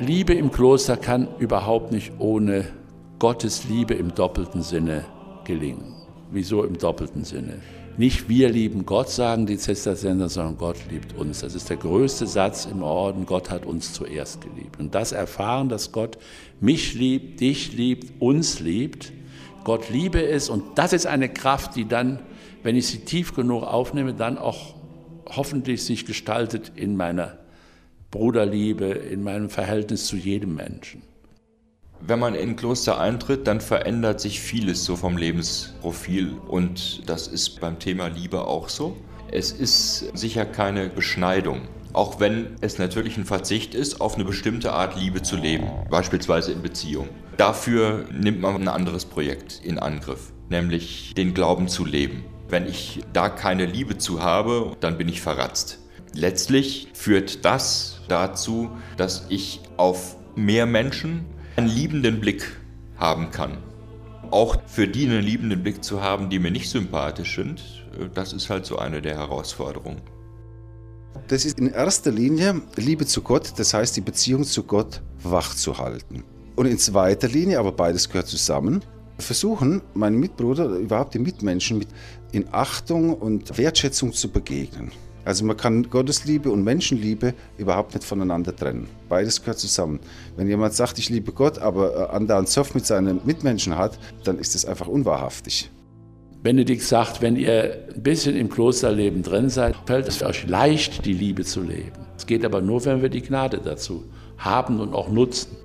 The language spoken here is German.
Liebe im Kloster kann überhaupt nicht ohne Gottes Liebe im doppelten Sinne gelingen. Wieso im doppelten Sinne? Nicht wir lieben Gott, sagen die Zisterzienser, sondern Gott liebt uns. Das ist der größte Satz im Orden. Gott hat uns zuerst geliebt. Und das erfahren, dass Gott mich liebt, dich liebt, uns liebt, Gott Liebe ist. Und das ist eine Kraft, die dann, wenn ich sie tief genug aufnehme, dann auch hoffentlich sich gestaltet in meiner Bruderliebe, in meinem Verhältnis zu jedem Menschen. Wenn man in Kloster eintritt, dann verändert sich vieles so vom Lebensprofil und das ist beim Thema Liebe auch so. Es ist sicher keine Beschneidung, auch wenn es natürlich ein Verzicht ist, auf eine bestimmte Art Liebe zu leben, beispielsweise in Beziehung. Dafür nimmt man ein anderes Projekt in Angriff, nämlich den Glauben zu leben. Wenn ich da keine Liebe zu habe, dann bin ich verratzt. Letztlich führt das dazu, dass ich auf mehr Menschen einen liebenden Blick haben kann. Auch für die einen liebenden Blick zu haben, die mir nicht sympathisch sind, das ist halt so eine der Herausforderungen. Das ist in erster Linie Liebe zu Gott, das heißt die Beziehung zu Gott wach zu halten. Und in zweiter Linie, aber beides gehört zusammen, versuchen, meinen Mitbruder, überhaupt die Mitmenschen mit in Achtung und Wertschätzung zu begegnen. Also man kann Gottesliebe und Menschenliebe überhaupt nicht voneinander trennen. Beides gehört zusammen. Wenn jemand sagt, ich liebe Gott, aber äh, andauernd Zoff mit seinen Mitmenschen hat, dann ist das einfach unwahrhaftig. Benedikt sagt, wenn ihr ein bisschen im Klosterleben drin seid, fällt es euch leicht, die Liebe zu leben. Es geht aber nur, wenn wir die Gnade dazu haben und auch nutzen.